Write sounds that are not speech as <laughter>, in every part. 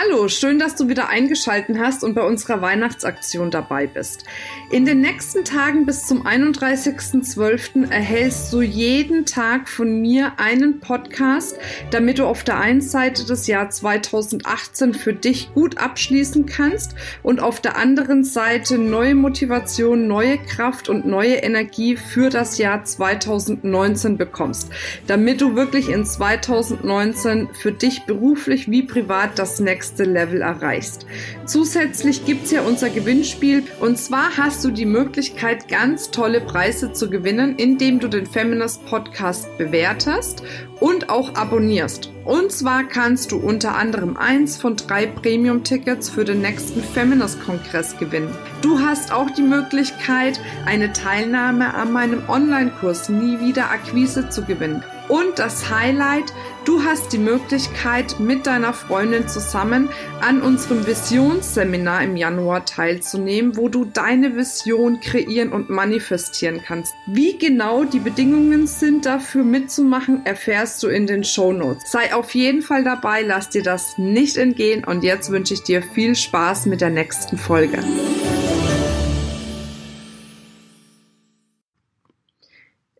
Hallo, schön, dass du wieder eingeschalten hast und bei unserer Weihnachtsaktion dabei bist. In den nächsten Tagen bis zum 31.12. erhältst du jeden Tag von mir einen Podcast, damit du auf der einen Seite das Jahr 2018 für dich gut abschließen kannst und auf der anderen Seite neue Motivation, neue Kraft und neue Energie für das Jahr 2019 bekommst, damit du wirklich in 2019 für dich beruflich wie privat das nächste Level erreichst. Zusätzlich gibt es ja unser Gewinnspiel und zwar hast du die Möglichkeit, ganz tolle Preise zu gewinnen, indem du den Feminist Podcast bewertest und auch abonnierst. Und zwar kannst du unter anderem eins von drei Premium-Tickets für den nächsten Feminist-Kongress gewinnen. Du hast auch die Möglichkeit, eine Teilnahme an meinem Online-Kurs Nie wieder Akquise zu gewinnen. Und das Highlight, du hast die Möglichkeit, mit deiner Freundin zusammen an unserem Visionsseminar im Januar teilzunehmen, wo du deine Vision kreieren und manifestieren kannst. Wie genau die Bedingungen sind dafür mitzumachen, erfährst du in den Show Notes. Sei auf jeden Fall dabei, lass dir das nicht entgehen und jetzt wünsche ich dir viel Spaß mit der nächsten Folge.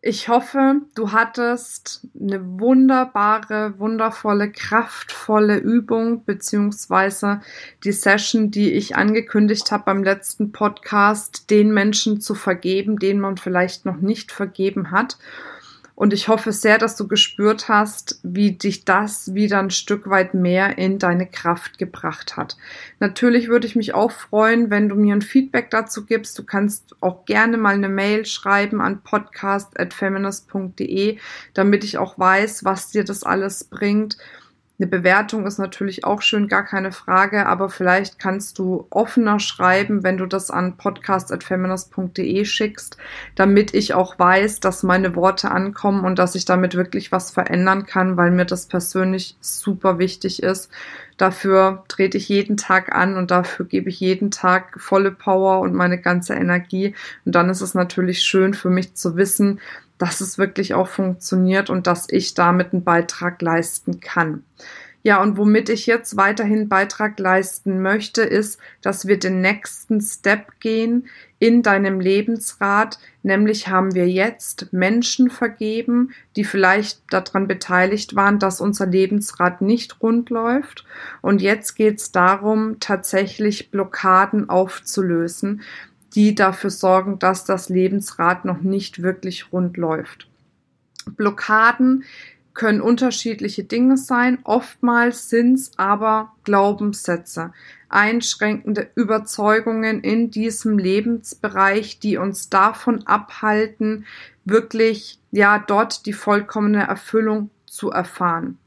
Ich hoffe, du hattest eine wunderbare, wundervolle, kraftvolle Übung beziehungsweise die Session, die ich angekündigt habe beim letzten Podcast, den Menschen zu vergeben, denen man vielleicht noch nicht vergeben hat. Und ich hoffe sehr, dass du gespürt hast, wie dich das wieder ein Stück weit mehr in deine Kraft gebracht hat. Natürlich würde ich mich auch freuen, wenn du mir ein Feedback dazu gibst. Du kannst auch gerne mal eine Mail schreiben an podcast.feminist.de, damit ich auch weiß, was dir das alles bringt eine Bewertung ist natürlich auch schön, gar keine Frage, aber vielleicht kannst du offener schreiben, wenn du das an podcast.feminist.de schickst, damit ich auch weiß, dass meine Worte ankommen und dass ich damit wirklich was verändern kann, weil mir das persönlich super wichtig ist. Dafür trete ich jeden Tag an und dafür gebe ich jeden Tag volle Power und meine ganze Energie. Und dann ist es natürlich schön für mich zu wissen, dass es wirklich auch funktioniert und dass ich damit einen Beitrag leisten kann. Ja, und womit ich jetzt weiterhin Beitrag leisten möchte, ist, dass wir den nächsten Step gehen in deinem Lebensrat. Nämlich haben wir jetzt Menschen vergeben, die vielleicht daran beteiligt waren, dass unser Lebensrat nicht rund läuft. Und jetzt geht es darum, tatsächlich Blockaden aufzulösen, die dafür sorgen, dass das Lebensrad noch nicht wirklich rund läuft. Blockaden können unterschiedliche Dinge sein. Oftmals sind es aber Glaubenssätze, einschränkende Überzeugungen in diesem Lebensbereich, die uns davon abhalten, wirklich ja dort die vollkommene Erfüllung zu erfahren.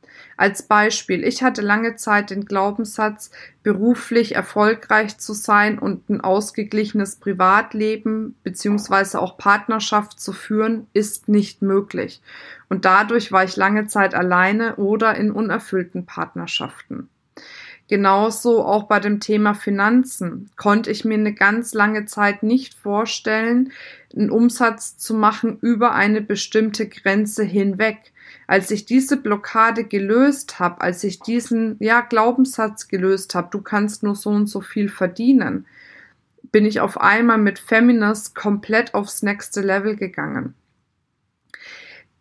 Als Beispiel, ich hatte lange Zeit den Glaubenssatz, beruflich erfolgreich zu sein und ein ausgeglichenes Privatleben beziehungsweise auch Partnerschaft zu führen, ist nicht möglich. Und dadurch war ich lange Zeit alleine oder in unerfüllten Partnerschaften. Genauso auch bei dem Thema Finanzen konnte ich mir eine ganz lange Zeit nicht vorstellen, einen Umsatz zu machen über eine bestimmte Grenze hinweg. Als ich diese Blockade gelöst habe, als ich diesen ja Glaubenssatz gelöst habe, du kannst nur so und so viel verdienen, bin ich auf einmal mit Feminist komplett aufs nächste Level gegangen.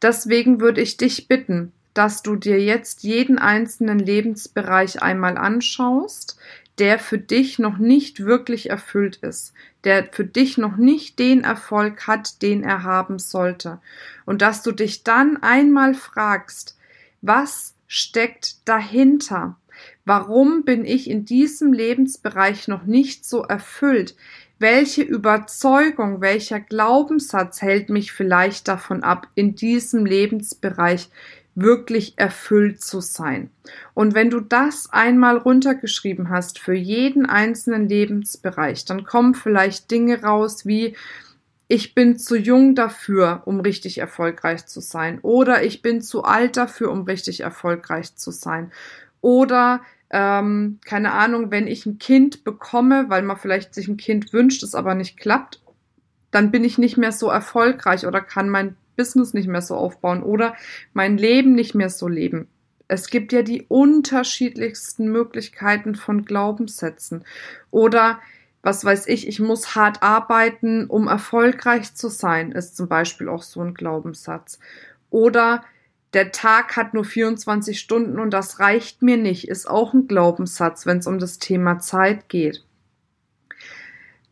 Deswegen würde ich dich bitten, dass du dir jetzt jeden einzelnen Lebensbereich einmal anschaust, der für dich noch nicht wirklich erfüllt ist, der für dich noch nicht den Erfolg hat, den er haben sollte. Und dass du dich dann einmal fragst, was steckt dahinter? Warum bin ich in diesem Lebensbereich noch nicht so erfüllt? Welche Überzeugung, welcher Glaubenssatz hält mich vielleicht davon ab, in diesem Lebensbereich wirklich erfüllt zu sein. Und wenn du das einmal runtergeschrieben hast für jeden einzelnen Lebensbereich, dann kommen vielleicht Dinge raus wie ich bin zu jung dafür, um richtig erfolgreich zu sein. Oder ich bin zu alt dafür, um richtig erfolgreich zu sein. Oder ähm, keine Ahnung, wenn ich ein Kind bekomme, weil man vielleicht sich ein Kind wünscht, es aber nicht klappt, dann bin ich nicht mehr so erfolgreich oder kann mein Business nicht mehr so aufbauen oder mein Leben nicht mehr so leben. Es gibt ja die unterschiedlichsten Möglichkeiten von Glaubenssätzen. Oder was weiß ich, ich muss hart arbeiten, um erfolgreich zu sein, ist zum Beispiel auch so ein Glaubenssatz. Oder der Tag hat nur 24 Stunden und das reicht mir nicht, ist auch ein Glaubenssatz, wenn es um das Thema Zeit geht.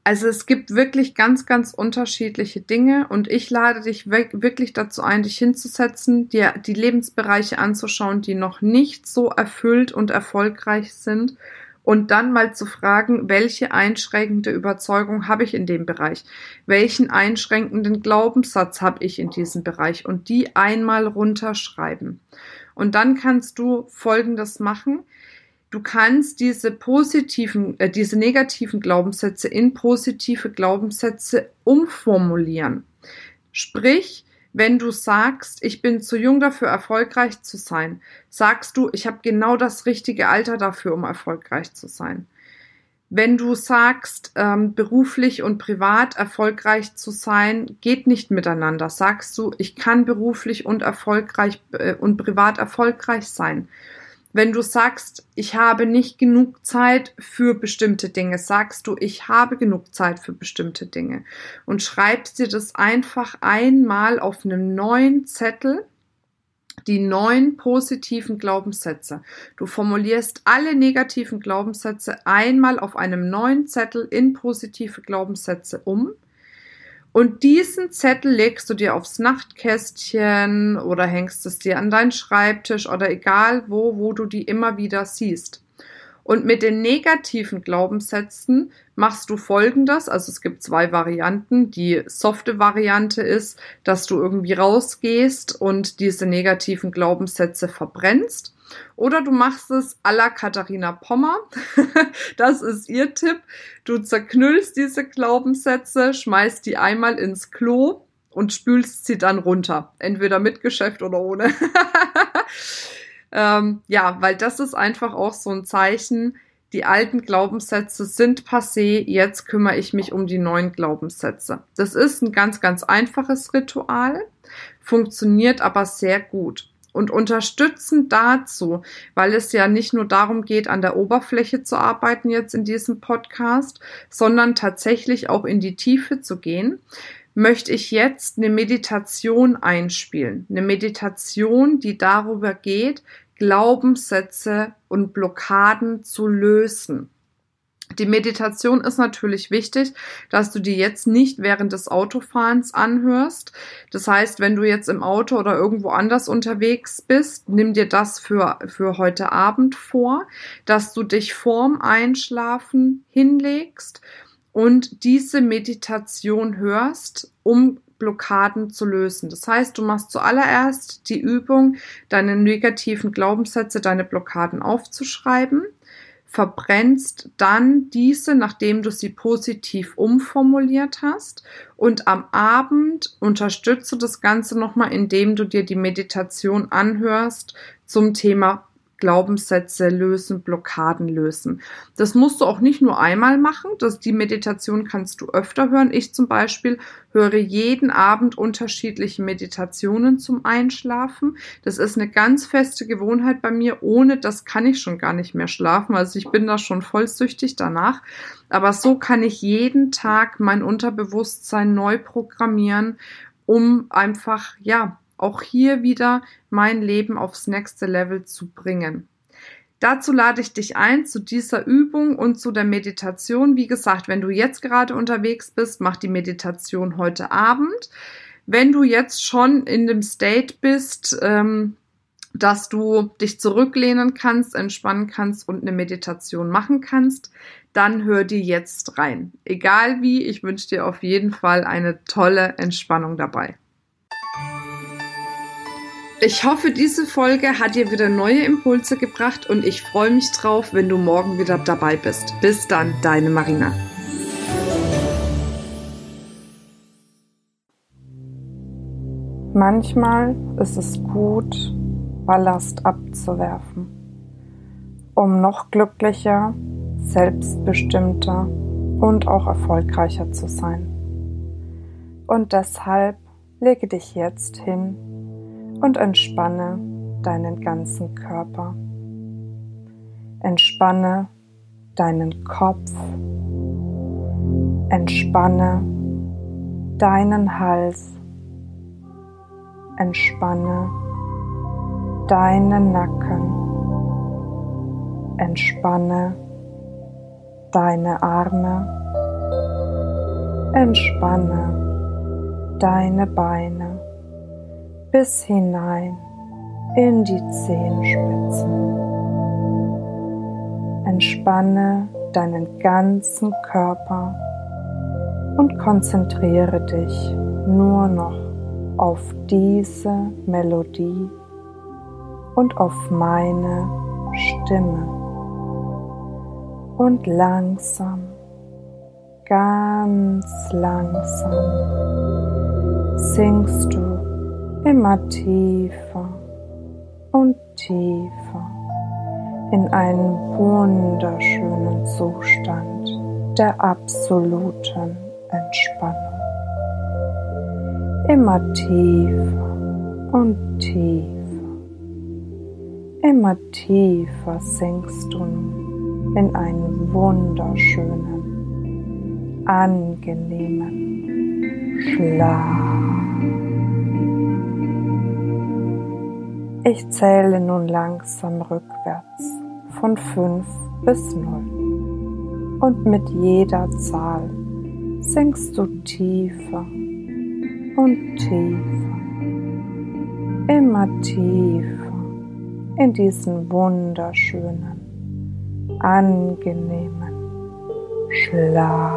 Also es gibt wirklich ganz, ganz unterschiedliche Dinge und ich lade dich wirklich dazu ein, dich hinzusetzen, dir die Lebensbereiche anzuschauen, die noch nicht so erfüllt und erfolgreich sind und dann mal zu fragen, welche einschränkende Überzeugung habe ich in dem Bereich? Welchen einschränkenden Glaubenssatz habe ich in diesem Bereich? Und die einmal runterschreiben. Und dann kannst du Folgendes machen. Du kannst diese positiven, äh, diese negativen Glaubenssätze in positive Glaubenssätze umformulieren. Sprich, wenn du sagst, ich bin zu jung dafür, erfolgreich zu sein, sagst du, ich habe genau das richtige Alter dafür, um erfolgreich zu sein. Wenn du sagst, ähm, beruflich und privat erfolgreich zu sein, geht nicht miteinander, sagst du, ich kann beruflich und erfolgreich äh, und privat erfolgreich sein. Wenn du sagst, ich habe nicht genug Zeit für bestimmte Dinge, sagst du, ich habe genug Zeit für bestimmte Dinge und schreibst dir das einfach einmal auf einem neuen Zettel, die neun positiven Glaubenssätze. Du formulierst alle negativen Glaubenssätze einmal auf einem neuen Zettel in positive Glaubenssätze um und diesen Zettel legst du dir aufs Nachtkästchen oder hängst es dir an deinen Schreibtisch oder egal wo, wo du die immer wieder siehst. Und mit den negativen Glaubenssätzen machst du folgendes. Also es gibt zwei Varianten. Die softe Variante ist, dass du irgendwie rausgehst und diese negativen Glaubenssätze verbrennst. Oder du machst es à la Katharina Pommer. <laughs> das ist ihr Tipp. Du zerknüllst diese Glaubenssätze, schmeißt die einmal ins Klo und spülst sie dann runter. Entweder mit Geschäft oder ohne. <laughs> ähm, ja, weil das ist einfach auch so ein Zeichen. Die alten Glaubenssätze sind passé, jetzt kümmere ich mich um die neuen Glaubenssätze. Das ist ein ganz, ganz einfaches Ritual, funktioniert aber sehr gut. Und unterstützend dazu, weil es ja nicht nur darum geht, an der Oberfläche zu arbeiten jetzt in diesem Podcast, sondern tatsächlich auch in die Tiefe zu gehen, möchte ich jetzt eine Meditation einspielen. Eine Meditation, die darüber geht, Glaubenssätze und Blockaden zu lösen. Die Meditation ist natürlich wichtig, dass du die jetzt nicht während des Autofahrens anhörst. Das heißt, wenn du jetzt im Auto oder irgendwo anders unterwegs bist, nimm dir das für, für heute Abend vor, dass du dich vorm Einschlafen hinlegst und diese Meditation hörst, um Blockaden zu lösen. Das heißt, du machst zuallererst die Übung, deine negativen Glaubenssätze, deine Blockaden aufzuschreiben verbrennst dann diese, nachdem du sie positiv umformuliert hast. Und am Abend unterstützt du das Ganze nochmal, indem du dir die Meditation anhörst zum Thema Glaubenssätze lösen, Blockaden lösen. Das musst du auch nicht nur einmal machen. Das, die Meditation kannst du öfter hören. Ich zum Beispiel höre jeden Abend unterschiedliche Meditationen zum Einschlafen. Das ist eine ganz feste Gewohnheit bei mir. Ohne das kann ich schon gar nicht mehr schlafen. Also ich bin da schon voll süchtig danach. Aber so kann ich jeden Tag mein Unterbewusstsein neu programmieren, um einfach, ja, auch hier wieder mein Leben aufs nächste Level zu bringen. Dazu lade ich dich ein zu dieser Übung und zu der Meditation. Wie gesagt, wenn du jetzt gerade unterwegs bist, mach die Meditation heute Abend. Wenn du jetzt schon in dem State bist, ähm, dass du dich zurücklehnen kannst, entspannen kannst und eine Meditation machen kannst, dann hör dir jetzt rein. Egal wie, ich wünsche dir auf jeden Fall eine tolle Entspannung dabei. Ich hoffe, diese Folge hat dir wieder neue Impulse gebracht und ich freue mich drauf, wenn du morgen wieder dabei bist. Bis dann, deine Marina. Manchmal ist es gut, Ballast abzuwerfen, um noch glücklicher, selbstbestimmter und auch erfolgreicher zu sein. Und deshalb lege dich jetzt hin und entspanne deinen ganzen Körper. Entspanne deinen Kopf. Entspanne deinen Hals. Entspanne deinen Nacken. Entspanne deine Arme. Entspanne deine Beine bis hinein in die Zehenspitzen. Entspanne deinen ganzen Körper und konzentriere dich nur noch auf diese Melodie und auf meine Stimme. Und langsam, ganz langsam singst du immer tiefer und tiefer in einen wunderschönen Zustand der absoluten Entspannung. Immer tiefer und tiefer. Immer tiefer sinkst du nun in einen wunderschönen, angenehmen Schlaf. Ich zähle nun langsam rückwärts von 5 bis 0 und mit jeder Zahl sinkst du tiefer und tiefer, immer tiefer in diesen wunderschönen, angenehmen Schlaf.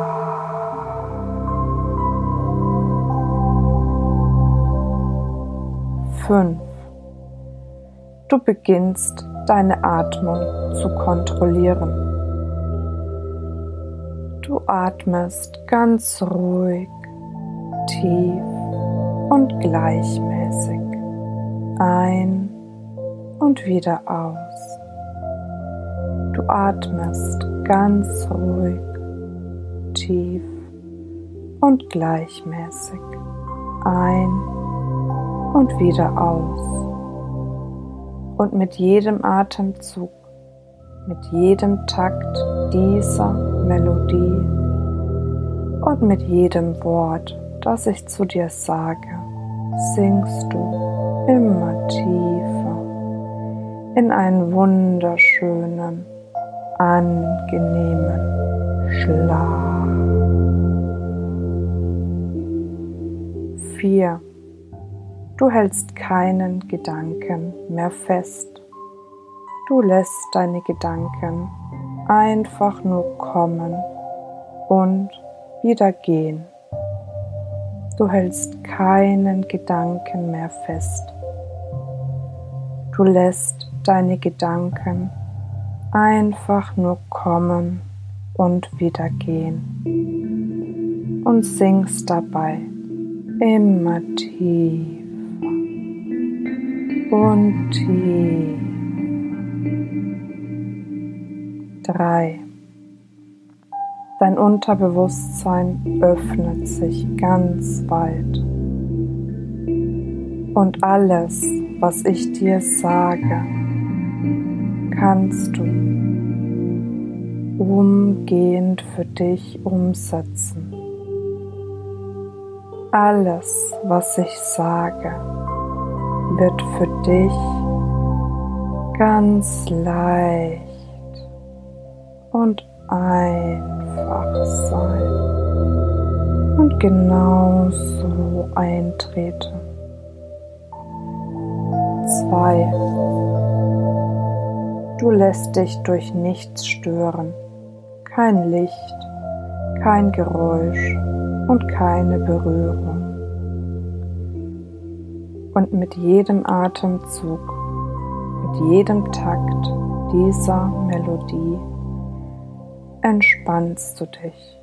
Fünf. Du beginnst deine Atmung zu kontrollieren. Du atmest ganz ruhig, tief und gleichmäßig ein und wieder aus. Du atmest ganz ruhig, tief und gleichmäßig ein und wieder aus. Und mit jedem Atemzug, mit jedem Takt dieser Melodie und mit jedem Wort, das ich zu dir sage, singst du immer tiefer in einen wunderschönen, angenehmen Schlaf. 4. Du hältst keinen Gedanken mehr fest. Du lässt deine Gedanken einfach nur kommen und wieder gehen. Du hältst keinen Gedanken mehr fest. Du lässt deine Gedanken einfach nur kommen und wieder gehen und singst dabei immer tiefer und tief. Drei. Dein Unterbewusstsein öffnet sich ganz weit und alles, was ich dir sage, kannst du umgehend für dich umsetzen. Alles, was ich sage, wird für dich ganz leicht und einfach sein und genau so eintreten. Zwei. Du lässt dich durch nichts stören, kein Licht, kein Geräusch und keine Berührung. Und mit jedem Atemzug, mit jedem Takt dieser Melodie entspannst du dich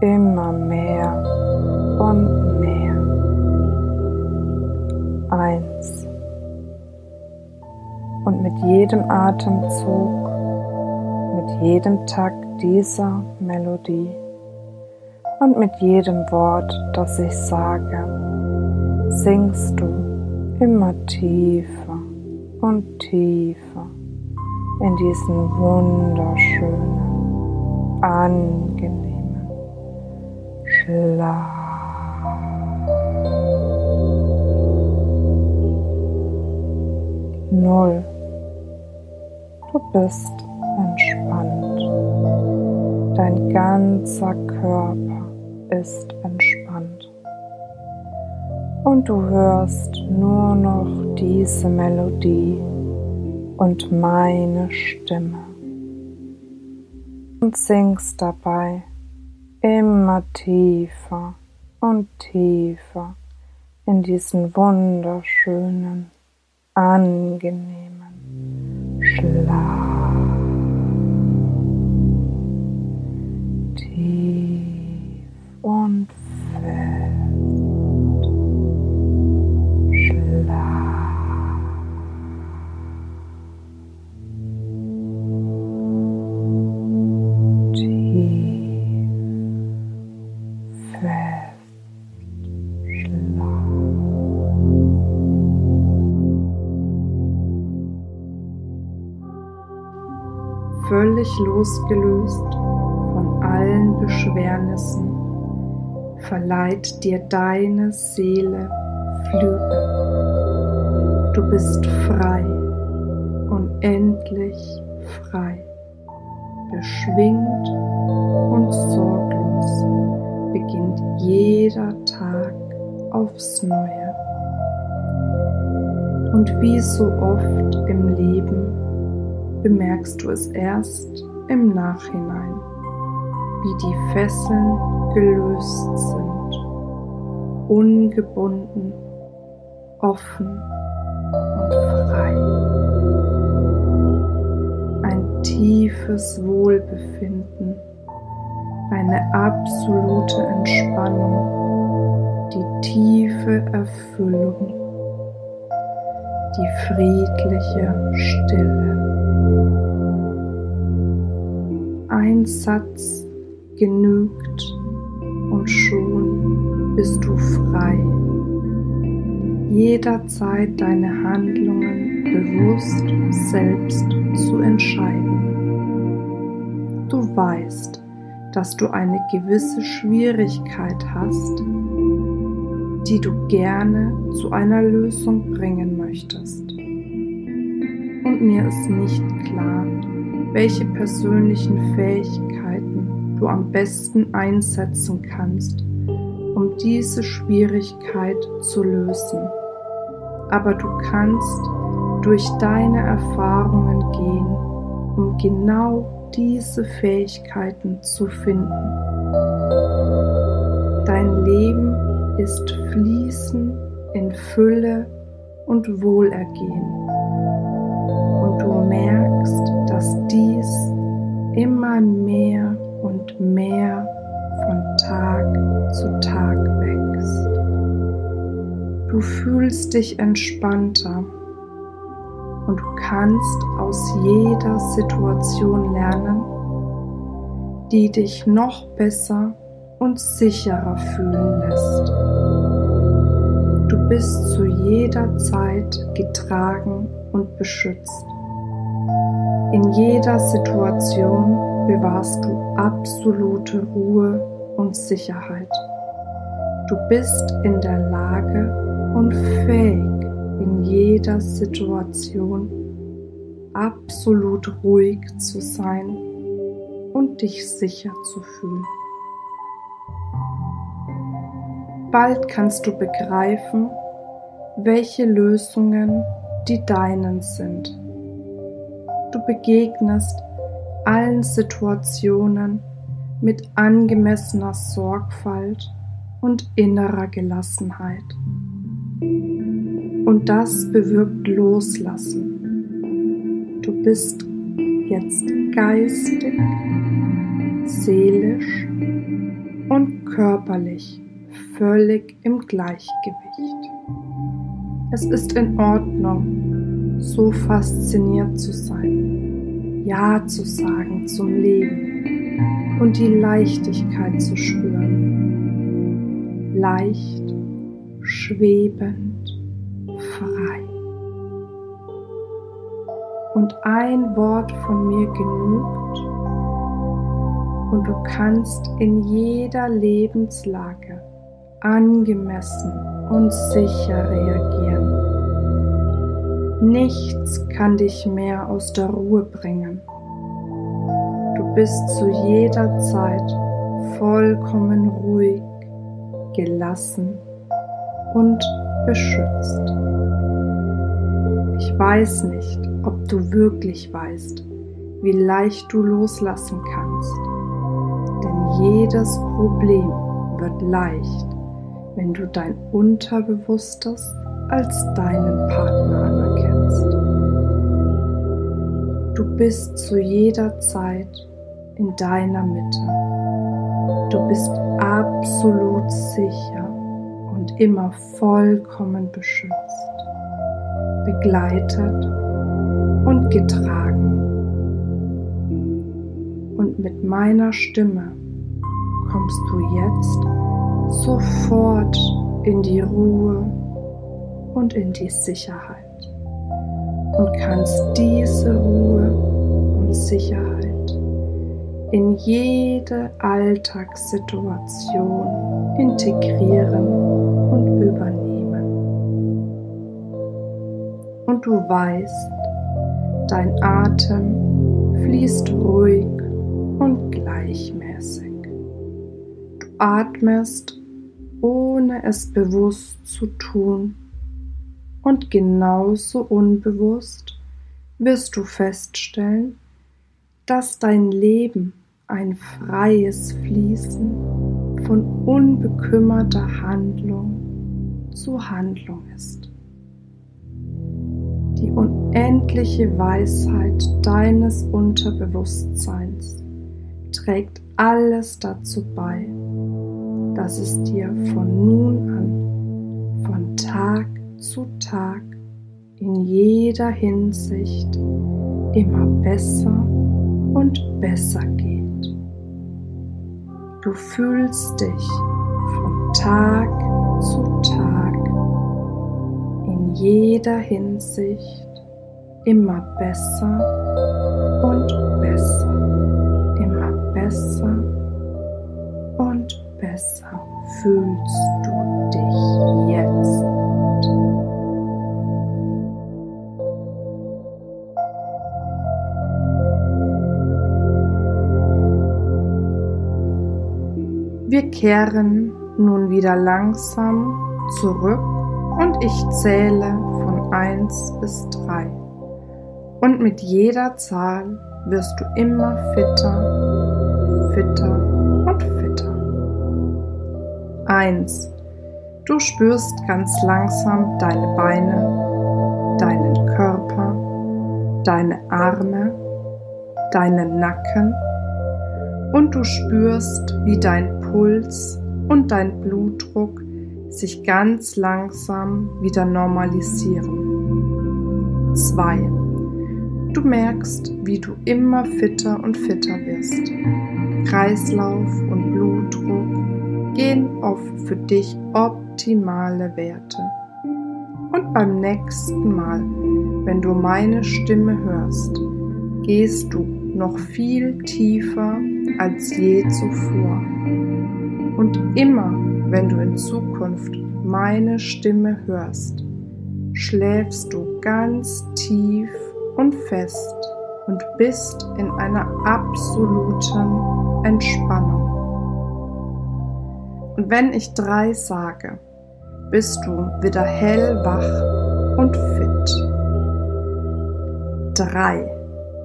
immer mehr und mehr. Eins und mit jedem Atemzug, mit jedem Takt dieser Melodie und mit jedem Wort, das ich sage, singst du immer tiefer und tiefer in diesen wunderschönen, angenehmen Schlaf. Null. Du bist entspannt. Dein ganzer Körper ist entspannt. Und du hörst nur noch diese Melodie und meine Stimme. Und singst dabei immer tiefer und tiefer in diesen wunderschönen, angenehmen Schlaf. Tief und völlig losgelöst von allen Beschwernissen, verleiht dir deine Seele Flügel. Du bist frei, unendlich frei, beschwingt und sorglos beginnt jeder Tag aufs Neue. Und wie so oft im Leben bemerkst du es erst im Nachhinein, wie die Fesseln gelöst sind, ungebunden, offen und frei. Ein tiefes Wohlbefinden, eine absolute Entspannung, die tiefe Erfüllung, die friedliche Stille. Ein Satz genügt und schon bist du frei. Jederzeit deine Handlungen bewusst selbst zu entscheiden. Du weißt, dass du eine gewisse Schwierigkeit hast, die du gerne zu einer Lösung bringen möchtest. Und mir ist nicht klar, welche persönlichen Fähigkeiten du am besten einsetzen kannst, um diese Schwierigkeit zu lösen. Aber du kannst durch deine Erfahrungen gehen, um genau diese Fähigkeiten zu finden. Ist Fließen in Fülle und Wohlergehen. Und du merkst, dass dies immer mehr und mehr von Tag zu Tag wächst. Du fühlst dich entspannter und du kannst aus jeder Situation lernen, die dich noch besser und sicherer fühlen lässt. Du bist zu jeder Zeit getragen und beschützt. In jeder Situation bewahrst du absolute Ruhe und Sicherheit. Du bist in der Lage und fähig, in jeder Situation absolut ruhig zu sein und dich sicher zu fühlen. Bald kannst du begreifen, welche Lösungen die deinen sind Du begegnest allen Situationen mit angemessener Sorgfalt und innerer Gelassenheit. Und das bewirkt Loslassen. Du bist jetzt geistig, seelisch und körperlich völlig im Gleichgewicht. Es ist in Ordnung, so fasziniert zu sein. Ja zu sagen zum Leben und die Leichtigkeit zu spüren. Leicht, schwebend, frei. und ein Wort von mir genügt und du kannst in jeder Lebenslage angemessen und sicher reagieren. Nichts kann dich mehr aus der Ruhe bringen. Du bist zu jeder Zeit vollkommen ruhig, gelassen und beschützt. Ich weiß nicht, ob du wirklich weißt, wie leicht du loslassen kannst. Denn jedes Problem wird leicht, wenn du dein Unterbewusstes als deinen Partner anerkennst. Du bist zu jeder Zeit in deiner Mitte. Du bist absolut sicher und immer vollkommen beschützt begleitet und getragen. Und mit meiner Stimme kommst du jetzt sofort in die Ruhe und in die Sicherheit und kannst diese Ruhe und Sicherheit in jede Alltagssituation integrieren und übernehmen und du weißt, dein Atem fließt ruhig und gleichmäßig. Atmest, ohne es bewusst zu tun. Und genauso unbewusst wirst du feststellen, dass dein Leben ein freies Fließen von unbekümmerter Handlung zu Handlung ist. Die unendliche Weisheit deines Unterbewusstseins trägt alles dazu bei, dass es dir von nun an, von Tag zu Tag, in jeder Hinsicht immer besser und besser geht. Du fühlst dich von Tag zu Tag jeder Hinsicht immer besser und besser, immer besser und besser fühlst du dich jetzt. Wir kehren nun wieder langsam zurück und ich zähle von 1 bis 3. Und mit jeder Zahl wirst du immer fitter, fitter. 1. Du spürst ganz langsam deine Beine, deinen Körper, deine Arme, deinen Nacken und du spürst, wie dein Puls und dein Blutdruck sich ganz langsam wieder normalisieren. 2. Du merkst, wie du immer fitter und fitter wirst. Kreislauf und Blutdruck gehen auf für dich optimale Werte. Und beim nächsten Mal, wenn du meine Stimme hörst, gehst du noch viel tiefer als je zuvor. Und immer wenn du in Zukunft meine Stimme hörst, schläfst du ganz tief und fest und bist in einer absoluten Entspannung. Und wenn ich drei sage, bist du wieder hellwach und fit. Drei.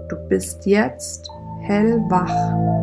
Du bist jetzt hellwach